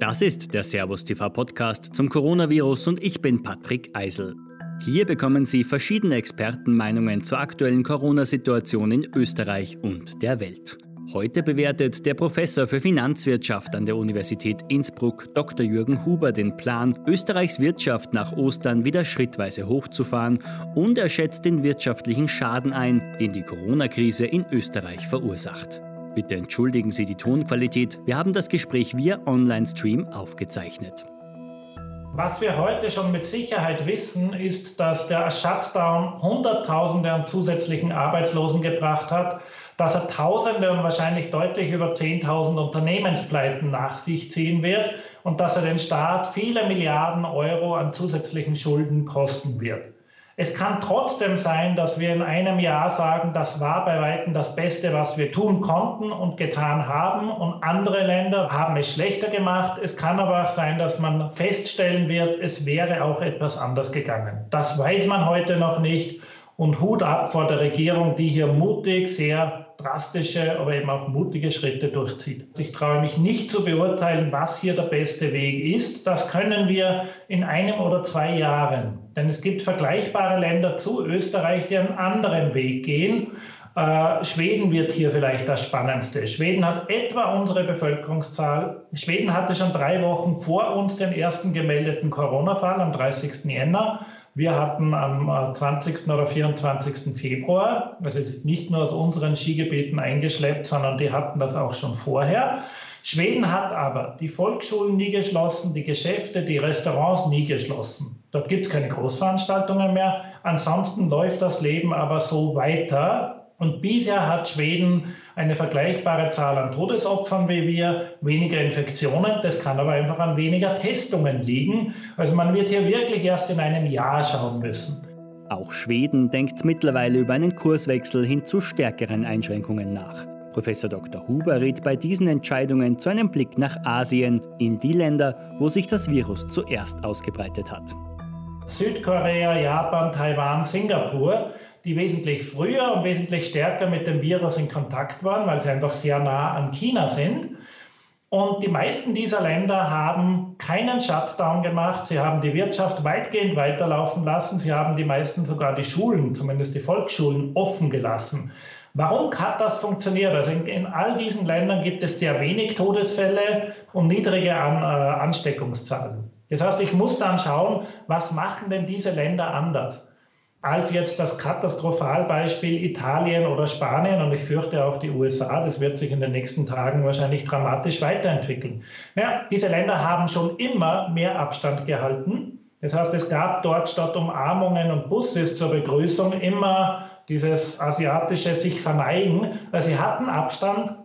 Das ist der Servus TV Podcast zum Coronavirus und ich bin Patrick Eisel. Hier bekommen Sie verschiedene Expertenmeinungen zur aktuellen Corona-Situation in Österreich und der Welt. Heute bewertet der Professor für Finanzwirtschaft an der Universität Innsbruck, Dr. Jürgen Huber, den Plan, Österreichs Wirtschaft nach Ostern wieder schrittweise hochzufahren und er schätzt den wirtschaftlichen Schaden ein, den die Corona-Krise in Österreich verursacht. Bitte entschuldigen Sie die Tonqualität. Wir haben das Gespräch via Online-Stream aufgezeichnet. Was wir heute schon mit Sicherheit wissen, ist, dass der Shutdown Hunderttausende an zusätzlichen Arbeitslosen gebracht hat, dass er Tausende und wahrscheinlich deutlich über 10.000 Unternehmenspleiten nach sich ziehen wird und dass er den Staat viele Milliarden Euro an zusätzlichen Schulden kosten wird. Es kann trotzdem sein, dass wir in einem Jahr sagen, das war bei weitem das Beste, was wir tun konnten und getan haben. Und andere Länder haben es schlechter gemacht. Es kann aber auch sein, dass man feststellen wird, es wäre auch etwas anders gegangen. Das weiß man heute noch nicht. Und Hut ab vor der Regierung, die hier mutig, sehr drastische, aber eben auch mutige Schritte durchzieht. Ich traue mich nicht zu beurteilen, was hier der beste Weg ist. Das können wir in einem oder zwei Jahren. Denn es gibt vergleichbare Länder zu Österreich, die einen anderen Weg gehen. Äh, Schweden wird hier vielleicht das Spannendste. Schweden hat etwa unsere Bevölkerungszahl. Schweden hatte schon drei Wochen vor uns den ersten gemeldeten Corona-Fall am 30. Jänner. Wir hatten am 20. Äh, oder 24. Februar, also es ist nicht nur aus unseren Skigebieten eingeschleppt, sondern die hatten das auch schon vorher. Schweden hat aber die Volksschulen nie geschlossen, die Geschäfte, die Restaurants nie geschlossen. Dort gibt es keine Großveranstaltungen mehr. Ansonsten läuft das Leben aber so weiter, und bisher hat Schweden eine vergleichbare Zahl an Todesopfern wie wir, weniger Infektionen. Das kann aber einfach an weniger Testungen liegen. Also man wird hier wirklich erst in einem Jahr schauen müssen. Auch Schweden denkt mittlerweile über einen Kurswechsel hin zu stärkeren Einschränkungen nach. Professor Dr. Huber rät bei diesen Entscheidungen zu einem Blick nach Asien, in die Länder, wo sich das Virus zuerst ausgebreitet hat. Südkorea, Japan, Taiwan, Singapur die wesentlich früher und wesentlich stärker mit dem Virus in Kontakt waren, weil sie einfach sehr nah an China sind. Und die meisten dieser Länder haben keinen Shutdown gemacht. Sie haben die Wirtschaft weitgehend weiterlaufen lassen. Sie haben die meisten sogar die Schulen, zumindest die Volksschulen, offen gelassen. Warum hat das funktioniert? Also in, in all diesen Ländern gibt es sehr wenig Todesfälle und niedrige An, äh, Ansteckungszahlen. Das heißt, ich muss dann schauen, was machen denn diese Länder anders? als jetzt das Katastrophalbeispiel Italien oder Spanien und ich fürchte auch die USA. Das wird sich in den nächsten Tagen wahrscheinlich dramatisch weiterentwickeln. Ja, diese Länder haben schon immer mehr Abstand gehalten. Das heißt, es gab dort statt Umarmungen und Busses zur Begrüßung immer dieses asiatische sich verneigen. Also sie hatten Abstand.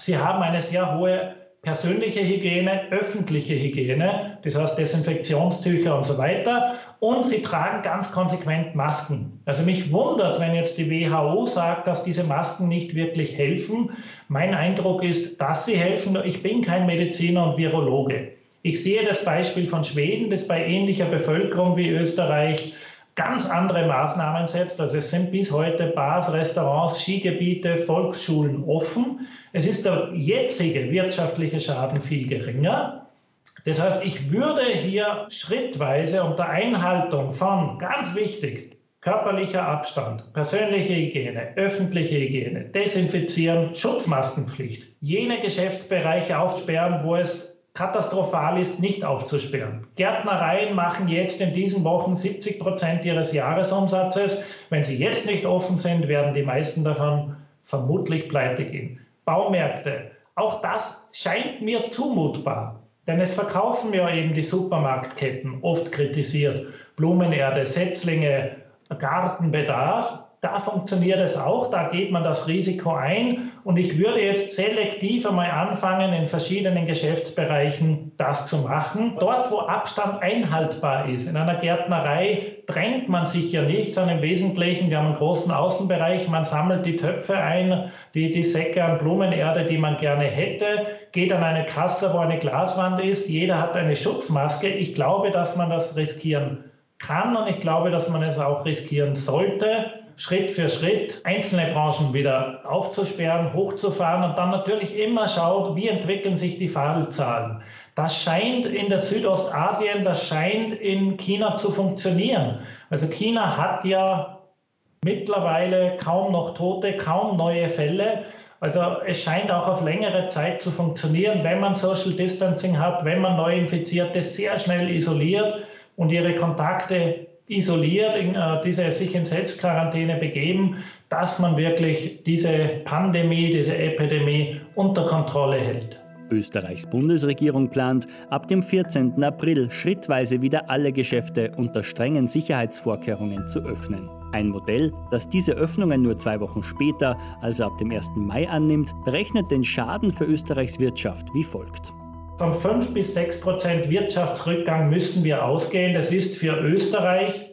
Sie haben eine sehr hohe persönliche Hygiene, öffentliche Hygiene, das heißt Desinfektionstücher und so weiter. Und sie tragen ganz konsequent Masken. Also mich wundert, wenn jetzt die WHO sagt, dass diese Masken nicht wirklich helfen. Mein Eindruck ist, dass sie helfen. Ich bin kein Mediziner und Virologe. Ich sehe das Beispiel von Schweden, das bei ähnlicher Bevölkerung wie Österreich ganz andere Maßnahmen setzt. Also es sind bis heute Bars, Restaurants, Skigebiete, Volksschulen offen. Es ist der jetzige wirtschaftliche Schaden viel geringer. Das heißt, ich würde hier schrittweise unter Einhaltung von, ganz wichtig, körperlicher Abstand, persönliche Hygiene, öffentliche Hygiene, Desinfizieren, Schutzmaskenpflicht, jene Geschäftsbereiche aufsperren, wo es katastrophal ist, nicht aufzusperren. Gärtnereien machen jetzt in diesen Wochen 70 Prozent ihres Jahresumsatzes. Wenn sie jetzt nicht offen sind, werden die meisten davon vermutlich pleite gehen. Baumärkte, auch das scheint mir zumutbar. Denn es verkaufen ja eben die Supermarktketten, oft kritisiert, Blumenerde, Setzlinge, Gartenbedarf da funktioniert es auch, da geht man das Risiko ein. Und ich würde jetzt selektiv einmal anfangen, in verschiedenen Geschäftsbereichen das zu machen. Dort, wo Abstand einhaltbar ist, in einer Gärtnerei drängt man sich ja nicht, sondern im Wesentlichen, wir haben einen großen Außenbereich, man sammelt die Töpfe ein, die, die Säcke an Blumenerde, die man gerne hätte, geht an eine Kasse, wo eine Glaswand ist, jeder hat eine Schutzmaske. Ich glaube, dass man das riskieren kann und ich glaube, dass man es auch riskieren sollte. Schritt für Schritt einzelne Branchen wieder aufzusperren, hochzufahren und dann natürlich immer schaut, wie entwickeln sich die Fallzahlen. Das scheint in der Südostasien, das scheint in China zu funktionieren. Also China hat ja mittlerweile kaum noch Tote, kaum neue Fälle. Also es scheint auch auf längere Zeit zu funktionieren, wenn man Social Distancing hat, wenn man Neuinfizierte sehr schnell isoliert und ihre Kontakte isoliert, in, äh, diese sich in Selbstquarantäne begeben, dass man wirklich diese Pandemie, diese Epidemie unter Kontrolle hält. Österreichs Bundesregierung plant, ab dem 14. April schrittweise wieder alle Geschäfte unter strengen Sicherheitsvorkehrungen zu öffnen. Ein Modell, das diese Öffnungen nur zwei Wochen später, also ab dem 1. Mai annimmt, berechnet den Schaden für Österreichs Wirtschaft wie folgt. Von 5 bis 6 Prozent Wirtschaftsrückgang müssen wir ausgehen. Das ist für Österreich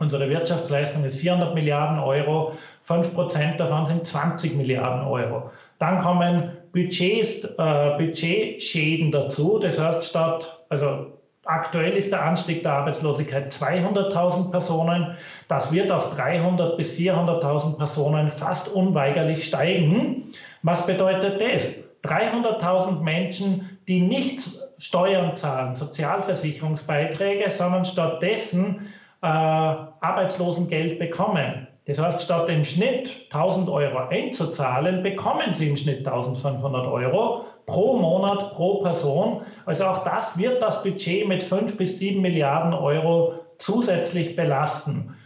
Unsere Wirtschaftsleistung ist 400 Milliarden Euro, 5 Prozent davon sind 20 Milliarden Euro. Dann kommen Budgets, äh, Budgetschäden dazu. Das heißt, statt, also aktuell ist der Anstieg der Arbeitslosigkeit 200.000 Personen. Das wird auf 300.000 bis 400.000 Personen fast unweigerlich steigen. Was bedeutet das? 300.000 Menschen, die nicht Steuern zahlen, Sozialversicherungsbeiträge, sondern stattdessen äh, Arbeitslosengeld bekommen. Das heißt, statt im Schnitt 1000 Euro einzuzahlen, bekommen Sie im Schnitt 1500 Euro pro Monat, pro Person. Also auch das wird das Budget mit 5 bis 7 Milliarden Euro zusätzlich belasten.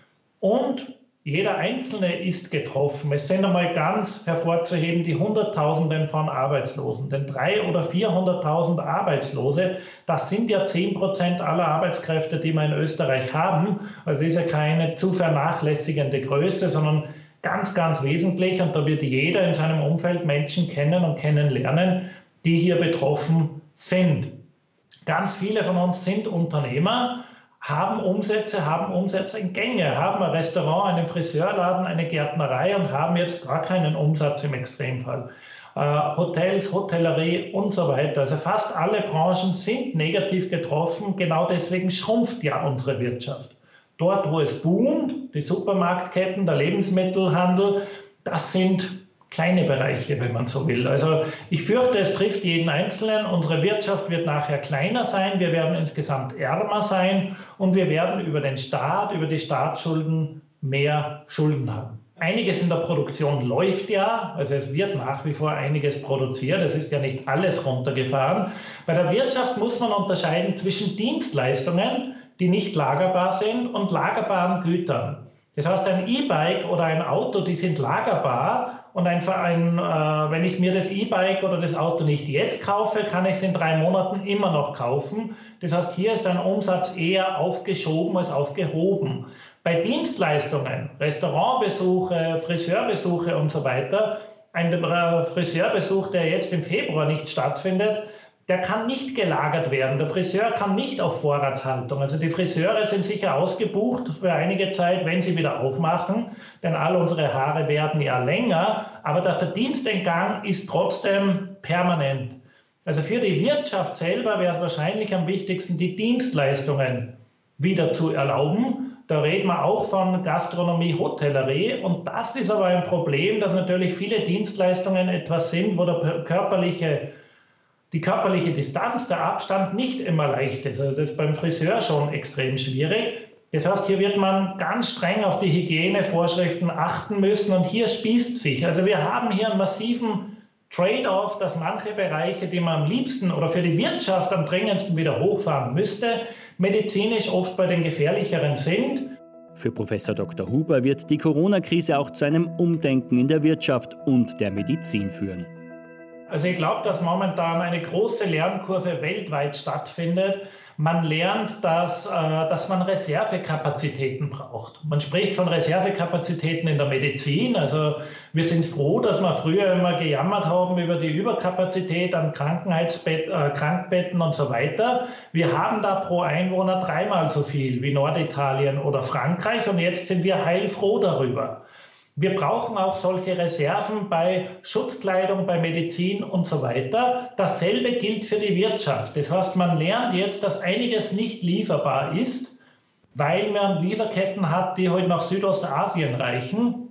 Und jeder Einzelne ist getroffen. Es sind einmal ganz hervorzuheben die Hunderttausenden von Arbeitslosen. Denn drei oder 400.000 Arbeitslose, das sind ja 10 Prozent aller Arbeitskräfte, die wir in Österreich haben. Also ist ja keine zu vernachlässigende Größe, sondern ganz, ganz wesentlich. Und da wird jeder in seinem Umfeld Menschen kennen und kennenlernen, die hier betroffen sind. Ganz viele von uns sind Unternehmer haben Umsätze, haben Umsätze in Gänge, haben ein Restaurant, einen Friseurladen, eine Gärtnerei und haben jetzt gar keinen Umsatz im Extremfall. Äh, Hotels, Hotellerie und so weiter. Also fast alle Branchen sind negativ getroffen. Genau deswegen schrumpft ja unsere Wirtschaft. Dort, wo es boomt, die Supermarktketten, der Lebensmittelhandel, das sind kleine Bereiche, wenn man so will. Also ich fürchte, es trifft jeden Einzelnen. Unsere Wirtschaft wird nachher kleiner sein, wir werden insgesamt ärmer sein und wir werden über den Staat, über die Staatsschulden mehr Schulden haben. Einiges in der Produktion läuft ja, also es wird nach wie vor einiges produziert, es ist ja nicht alles runtergefahren. Bei der Wirtschaft muss man unterscheiden zwischen Dienstleistungen, die nicht lagerbar sind, und lagerbaren Gütern. Das heißt, ein E-Bike oder ein Auto, die sind lagerbar, und ein Verein, äh, wenn ich mir das E-Bike oder das Auto nicht jetzt kaufe, kann ich es in drei Monaten immer noch kaufen. Das heißt, hier ist ein Umsatz eher aufgeschoben als aufgehoben. Bei Dienstleistungen, Restaurantbesuche, Friseurbesuche und so weiter, ein Friseurbesuch, der jetzt im Februar nicht stattfindet, der kann nicht gelagert werden. Der Friseur kann nicht auf Vorratshaltung. Also die Friseure sind sicher ausgebucht für einige Zeit, wenn sie wieder aufmachen, denn all unsere Haare werden ja länger, aber der Verdienstentgang ist trotzdem permanent. Also für die Wirtschaft selber wäre es wahrscheinlich am wichtigsten, die Dienstleistungen wieder zu erlauben. Da reden wir auch von Gastronomie, Hotellerie. Und das ist aber ein Problem, dass natürlich viele Dienstleistungen etwas sind, wo der körperliche die körperliche Distanz, der Abstand nicht immer leicht ist. Also das ist beim Friseur schon extrem schwierig. Das heißt, hier wird man ganz streng auf die Hygienevorschriften achten müssen und hier spießt sich. Also wir haben hier einen massiven Trade-off, dass manche Bereiche, die man am liebsten oder für die Wirtschaft am dringendsten wieder hochfahren müsste, medizinisch oft bei den gefährlicheren sind. Für Professor Dr. Huber wird die Corona-Krise auch zu einem Umdenken in der Wirtschaft und der Medizin führen. Also ich glaube, dass momentan eine große Lernkurve weltweit stattfindet. Man lernt, dass, äh, dass man Reservekapazitäten braucht. Man spricht von Reservekapazitäten in der Medizin. Also wir sind froh, dass wir früher immer gejammert haben über die Überkapazität an Krankenheitsbett, äh, Krankbetten und so weiter. Wir haben da pro Einwohner dreimal so viel wie Norditalien oder Frankreich und jetzt sind wir heilfroh darüber. Wir brauchen auch solche Reserven bei Schutzkleidung, bei Medizin und so weiter. Dasselbe gilt für die Wirtschaft. Das heißt, man lernt jetzt, dass einiges nicht lieferbar ist. weil man Lieferketten hat, die heute halt nach Südostasien reichen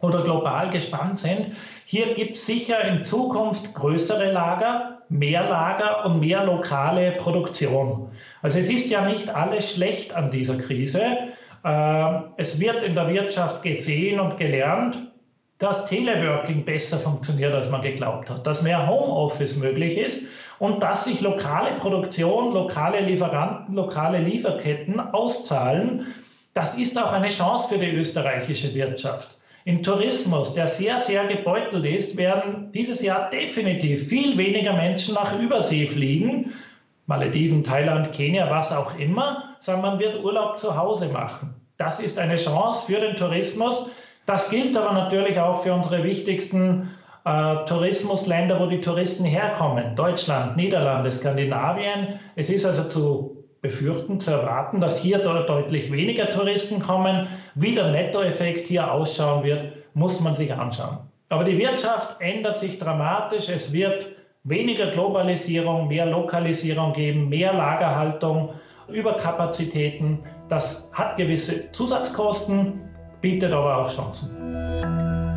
oder global gespannt sind. Hier gibt es sicher in Zukunft größere Lager, mehr Lager und mehr lokale Produktion. Also es ist ja nicht alles schlecht an dieser Krise. Ähm, es wird in der Wirtschaft gesehen und gelernt, dass Teleworking besser funktioniert, als man geglaubt hat, dass mehr Homeoffice möglich ist und dass sich lokale Produktion, lokale Lieferanten, lokale Lieferketten auszahlen. Das ist auch eine Chance für die österreichische Wirtschaft. Im Tourismus, der sehr, sehr gebeutelt ist, werden dieses Jahr definitiv viel weniger Menschen nach Übersee fliegen, Malediven, Thailand, Kenia, was auch immer, sondern man wird Urlaub zu Hause machen. Das ist eine Chance für den Tourismus. Das gilt aber natürlich auch für unsere wichtigsten äh, Tourismusländer, wo die Touristen herkommen. Deutschland, Niederlande, Skandinavien. Es ist also zu befürchten, zu erwarten, dass hier deutlich weniger Touristen kommen. Wie der Nettoeffekt hier ausschauen wird, muss man sich anschauen. Aber die Wirtschaft ändert sich dramatisch. Es wird weniger Globalisierung, mehr Lokalisierung geben, mehr Lagerhaltung, Überkapazitäten. Das hat gewisse Zusatzkosten, bietet aber auch Chancen.